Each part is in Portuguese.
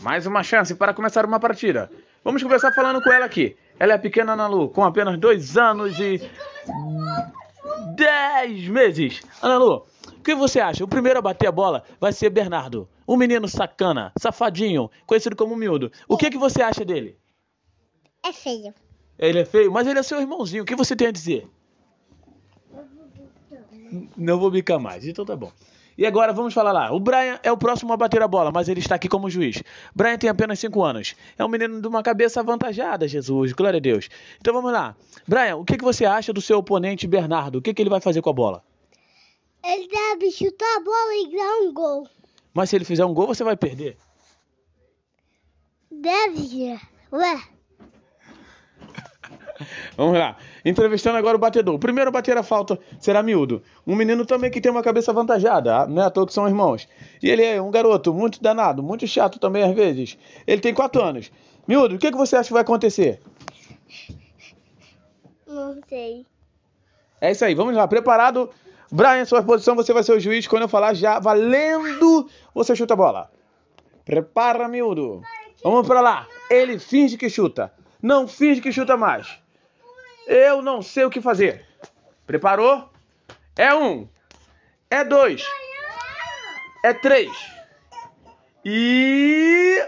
mais uma chance para começar uma partida. Vamos começar falando com ela aqui. Ela é pequena Ana Lu, com apenas dois anos e dez meses. Ana Lu, o que você acha? O primeiro a bater a bola vai ser Bernardo, um menino sacana, safadinho, conhecido como miúdo. O que, que você acha dele? É feio. Ele é feio, mas ele é seu irmãozinho. O que você tem a dizer? Não vou bicar mais, então tá bom. E agora vamos falar lá. O Brian é o próximo a bater a bola, mas ele está aqui como juiz. Brian tem apenas 5 anos. É um menino de uma cabeça avantajada, Jesus. Glória a Deus. Então vamos lá. Brian, o que, que você acha do seu oponente Bernardo? O que, que ele vai fazer com a bola? Ele deve chutar a bola e dar um gol. Mas se ele fizer um gol, você vai perder. Deve. Ué. Vamos lá. Entrevistando agora o batedor. O primeiro a bater a falta será miúdo. Um menino também que tem uma cabeça avantajada, não é à toa que são irmãos. E ele é um garoto muito danado, muito chato também às vezes. Ele tem 4 anos. Miúdo, o que, que você acha que vai acontecer? Não sei. É isso aí, vamos lá. Preparado? Brian, sua posição, você vai ser o juiz. Quando eu falar já valendo, você chuta a bola. Prepara, miúdo. Vamos pra lá. Ele finge que chuta. Não finge que chuta mais. Eu não sei o que fazer. Preparou? É um. É dois. É três. E.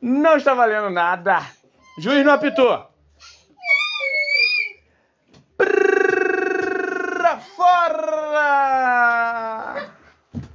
Não está valendo nada. Juiz não apitou.